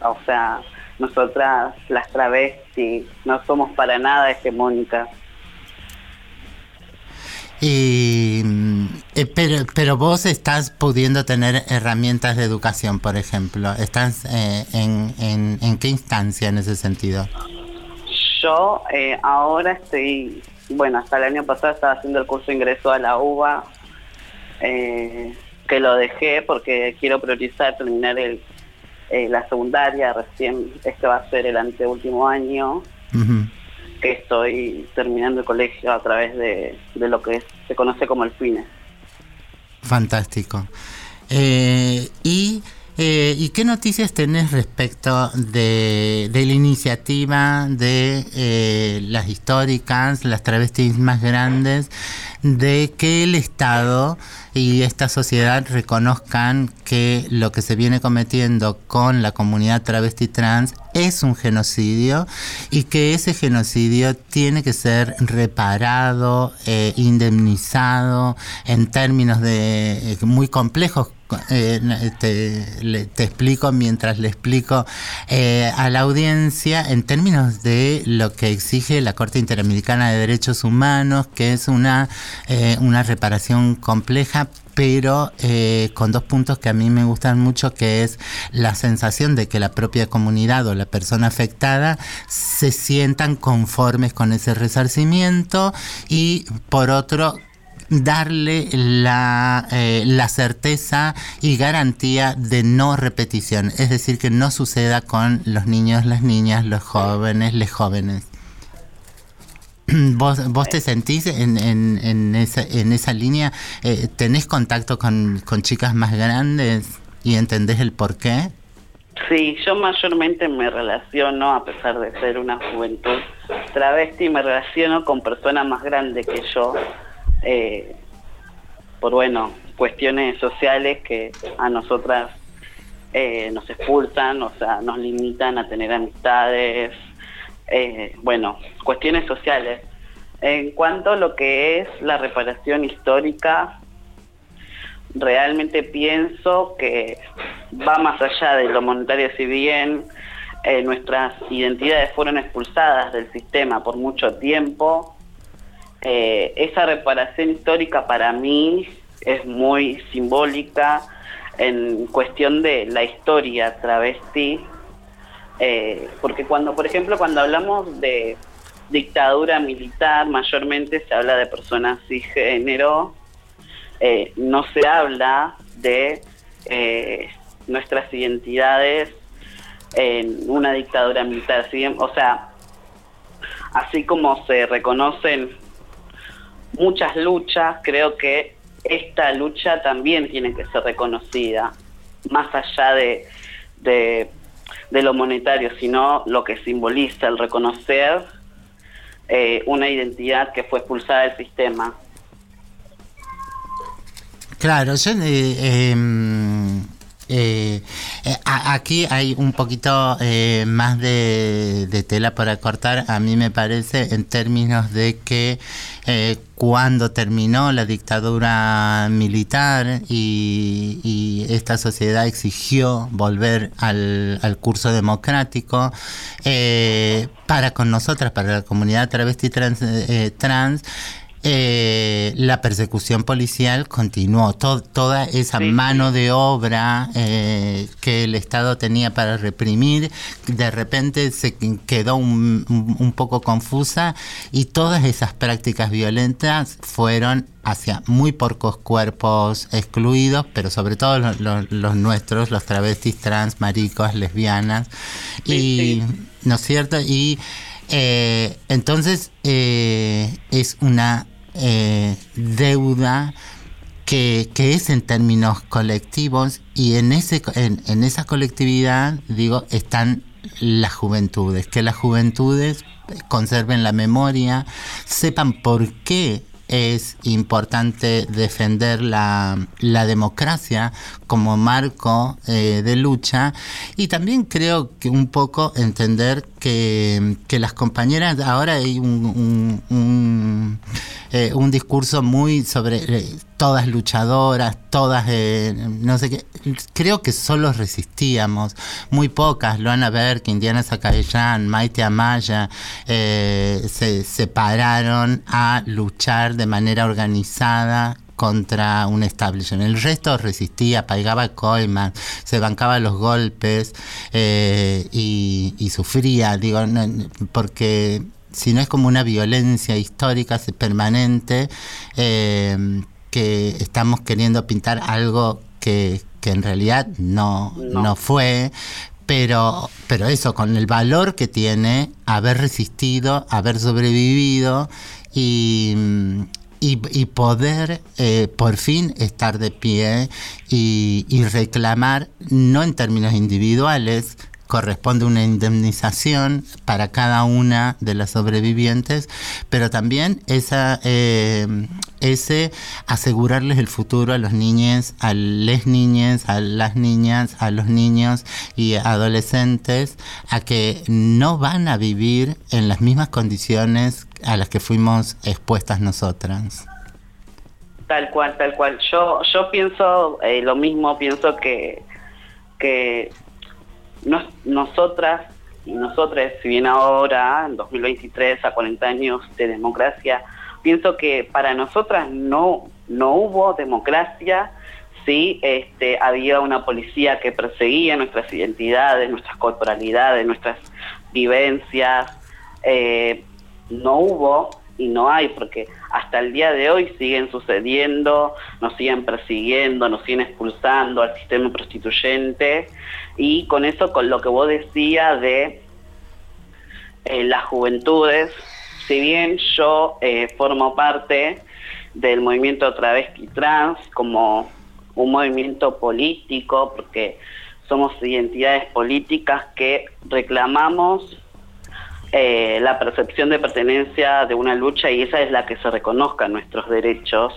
[SPEAKER 16] o sea, nosotras las travestis no somos para nada hegemónicas.
[SPEAKER 5] Y, mm, eh, pero, pero vos estás pudiendo tener herramientas de educación, por ejemplo. ¿Estás eh, en, en, en qué instancia en ese sentido?
[SPEAKER 16] Yo eh, ahora estoy, bueno, hasta el año pasado estaba haciendo el curso de ingreso a la UBA, eh, que lo dejé porque quiero priorizar terminar el, eh, la secundaria, recién este va a ser el anteúltimo año, estoy terminando el colegio a través de, lo que se conoce como el FINE.
[SPEAKER 5] Fantástico. Eh, y, eh, ¿Y qué noticias tenés respecto de, la iniciativa de eh, las históricas, las travestis más grandes, de que el Estado y esta sociedad reconozcan que lo que se viene cometiendo con la comunidad travesti trans es un genocidio y que ese genocidio tiene que ser reparado, eh, indemnizado en términos de eh, muy complejos eh, te, le- te explico mientras le explico eh, a la audiencia en términos de lo que exige la Corte Interamericana de Derechos Humanos, que es una, eh, una reparación compleja pero con dos puntos que a mí me gustan mucho, que es la sensación de que la propia comunidad o la persona afectada se sientan conformes con ese resarcimiento y por otro darle la, eh, la certeza y garantía de no repetición, es decir, que no suceda con los niños, las niñas, los jóvenes, les jóvenes. ¿Vos, vos te sentís en, en, en, esa, en esa línea? Eh, ¿Tenés contacto con, con chicas más grandes y entendés el por qué?
[SPEAKER 16] Sí, yo mayormente me relaciono, a pesar de ser una juventud travesti, me relaciono con personas más grandes que yo, eh, por bueno, cuestiones sociales que a nosotras eh, nos expulsan, o sea, nos limitan a tener amistades, eh, bueno, cuestiones sociales. En cuanto a lo que es la reparación histórica, realmente pienso que va más allá de lo monetario, si bien nuestras identidades fueron expulsadas del sistema por mucho tiempo, eh, esa reparación histórica para mí es muy simbólica en cuestión de la historia travesti, eh, porque cuando, por ejemplo, cuando hablamos de dictadura militar, mayormente se habla de personas cisgénero, eh, no se habla de eh, nuestras identidades en una dictadura militar. ¿sí? O sea, así como se reconocen muchas luchas, creo que esta lucha también tiene que ser reconocida, más allá de, de, lo monetario, sino lo que simboliza el reconocer eh, una identidad que fue expulsada del sistema.
[SPEAKER 5] Claro, yo eh, em, eh, aquí hay un poquito eh, más de, tela para cortar, a mí me parece, en términos de que eh, cuando terminó la dictadura militar y, esta sociedad exigió volver al, al curso democrático, para con nosotras, para la comunidad travesti trans, trans eh, la persecución policial continuó. To- toda esa mano de obra eh, que el Estado tenía para reprimir, de repente se quedó un, un- poco confusa y todas esas prácticas violentas fueron hacia muy pocos cuerpos excluidos, pero sobre todo los, los- los nuestros, los travestis, trans, maricos, lesbianas. y, ¿no es cierto? Y eh, entonces eh, es una eh, deuda que, que es en términos colectivos y en, ese, en, en esa colectividad, digo, están las juventudes, que las juventudes conserven la memoria, sepan por qué es importante defender la, la democracia como marco eh, de lucha. Y también creo que un poco entender que, que las compañeras, ahora hay un, un, un, eh, discurso muy sobre eh, todas luchadoras, todas, eh, no sé qué, creo que solo resistíamos, muy pocas, Luana Berk, Indiana Zacayán, Maite Amaya, eh, se, se pararon a luchar de manera organizada contra un establishment. El resto resistía, paigaba coimas, se bancaba los golpes eh, y, sufría, digo, porque si no es como una violencia histórica permanente, eh, que estamos queriendo pintar algo que, que en realidad no,
[SPEAKER 16] No.
[SPEAKER 5] no fue, pero, pero eso, con el valor que tiene haber resistido, haber sobrevivido y, y, y poder eh, por fin estar de pie y, y reclamar, no en términos individuales, corresponde una indemnización para cada una de las sobrevivientes, pero también esa, eh, ese asegurarles el futuro a los niños, a las niñas, a las niñas, a los niños y adolescentes, a que no van a vivir en las mismas condiciones a las que fuimos expuestas nosotras.
[SPEAKER 16] Tal cual, tal cual. Yo, yo pienso eh, lo mismo, pienso que, que nos- nosotras y nosotros, si bien ahora, en 2023, a 40 años de democracia, pienso que para nosotras no, no hubo democracia si este, había una policía que perseguía nuestras identidades, nuestras corporalidades, nuestras vivencias. Eh, no hubo y no hay, porque hasta el día de hoy siguen sucediendo, nos siguen persiguiendo, nos siguen expulsando al sistema prostituyente. Y con eso, con lo que vos decías de eh, las juventudes, si bien yo eh, formo parte del movimiento travesti trans como un movimiento político, porque somos identidades políticas que reclamamos eh, la percepción de pertenencia de una lucha y esa es la que se reconozcan nuestros derechos,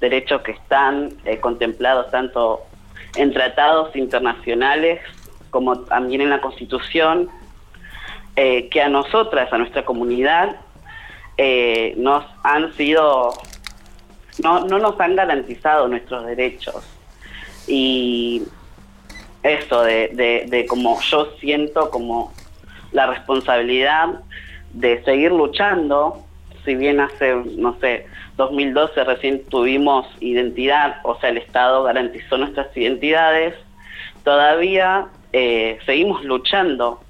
[SPEAKER 16] derechos que están eh, contemplados tanto en tratados internacionales como también en la Constitución, eh, que a nosotras, a nuestra comunidad, nos han sido, no, no nos han garantizado nuestros derechos. Y eso de, de, de como yo siento como la responsabilidad de seguir luchando, si bien hace, no sé, 2012 recién tuvimos identidad, o sea, el Estado garantizó nuestras identidades, todavía eh, seguimos luchando.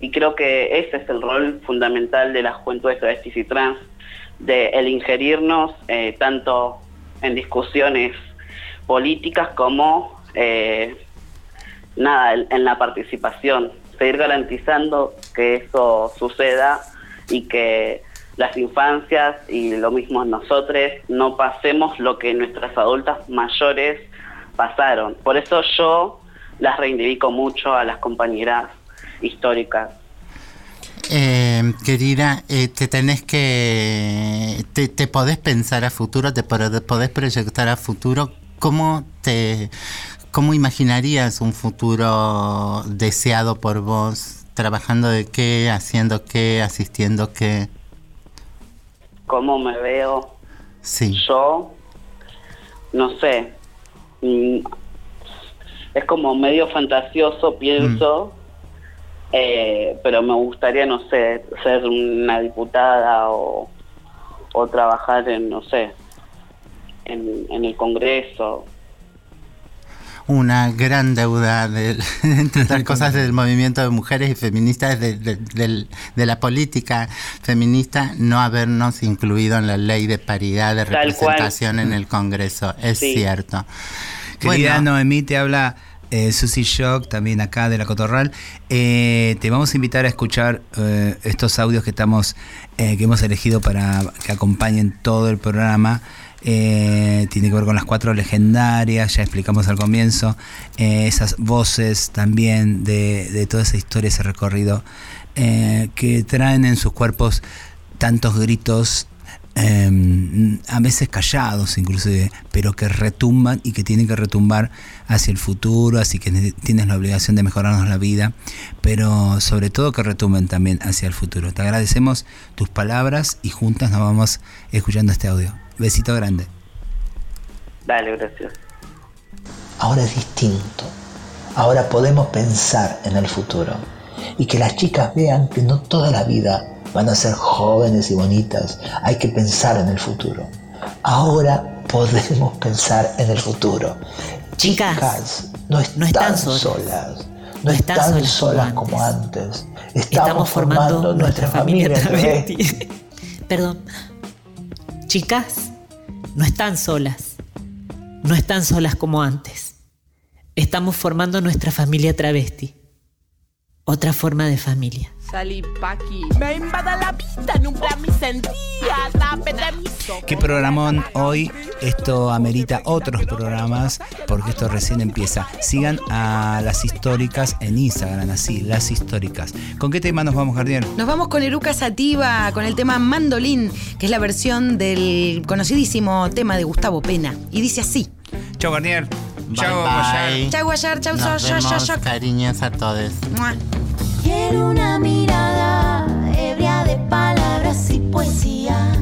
[SPEAKER 16] Y creo que ese es el rol fundamental de la juventud de travestis y trans, de el ingerirnos eh, tanto en discusiones políticas como eh, nada en, en la participación, seguir garantizando que eso suceda y que las infancias y lo mismo nosotros no pasemos lo que nuestras adultas mayores pasaron. Por eso yo las reivindico mucho a las compañeras históricas.
[SPEAKER 5] Eh, querida, eh, te tenés que. Te, te podés pensar a futuro, te pod- podés proyectar a futuro. ¿Cómo te. ¿Cómo imaginarías un futuro deseado por vos? ¿Trabajando de qué? ¿Haciendo qué? ¿Asistiendo qué?
[SPEAKER 16] ¿Cómo me veo
[SPEAKER 5] Sí.
[SPEAKER 16] yo? No sé. Mm, Es como medio fantasioso, pienso. eh, pero me gustaría, no sé, ser una diputada o, o trabajar en, no sé, en, en el Congreso.
[SPEAKER 5] Una gran deuda, del- entre otras cosas, del movimiento de mujeres y feministas, de, de- de la política feminista, no habernos incluido en la ley de paridad de
[SPEAKER 16] Tal cual.
[SPEAKER 5] representación en el Congreso. Es
[SPEAKER 16] Sí.
[SPEAKER 5] cierto.
[SPEAKER 2] Querida
[SPEAKER 5] Bueno.
[SPEAKER 2] Noemí, te habla eh, Susi Shock, también acá de la Cotorral. Eh, te vamos a invitar a escuchar eh, estos audios que estamos, eh, que hemos elegido para que acompañen todo el programa. Eh, tiene que ver con las cuatro legendarias, ya explicamos al comienzo, eh, esas voces también de, toda esa historia, ese recorrido, eh, que traen en sus cuerpos tantos gritos eh, a veces callados inclusive, pero que retumban y que tienen que retumbar hacia el futuro, así que ne- tienes la obligación de mejorarnos la vida, pero sobre todo que retumben también hacia el futuro. Te agradecemos tus palabras y juntas nos vamos escuchando este audio. Besito grande.
[SPEAKER 16] Dale, gracias.
[SPEAKER 7] Ahora es distinto. Ahora podemos pensar en el futuro. Y que las chicas vean que no toda la vida van a ser jóvenes y bonitas. Hay que pensar en el futuro. Ahora podemos pensar en el futuro. Chicas, no están, solas. No están, solas, como antes. Estamos, formando, nuestra familia travesti.
[SPEAKER 6] Perdón. Chicas, no están solas. No están solas como antes. Estamos formando nuestra familia travesti. Otra forma de familia.
[SPEAKER 1] Salí pa' aquí. Me invada la vida, nubla mi sentía.
[SPEAKER 2] Qué programón hoy. Esto amerita otros programas porque esto recién empieza. Sigan a las históricas en Instagram, así, las históricas. ¿Con qué tema nos vamos, Gardiel?
[SPEAKER 4] Nos vamos con Eruca Sativa, con el tema Mandolín, que es la versión del conocidísimo tema de Gustavo Pena. Y dice así.
[SPEAKER 2] Chau, Garnier.
[SPEAKER 5] Chau, Guayar.
[SPEAKER 4] Chau, Guayar. Chau,
[SPEAKER 5] Nos
[SPEAKER 4] so- so- so-
[SPEAKER 5] vemos,
[SPEAKER 4] so-
[SPEAKER 5] cariños a todos.
[SPEAKER 4] Mua.
[SPEAKER 17] Quiero una mirada ebria de palabras y poesías.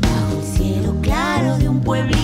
[SPEAKER 17] Bajo el cielo claro de un pueblito.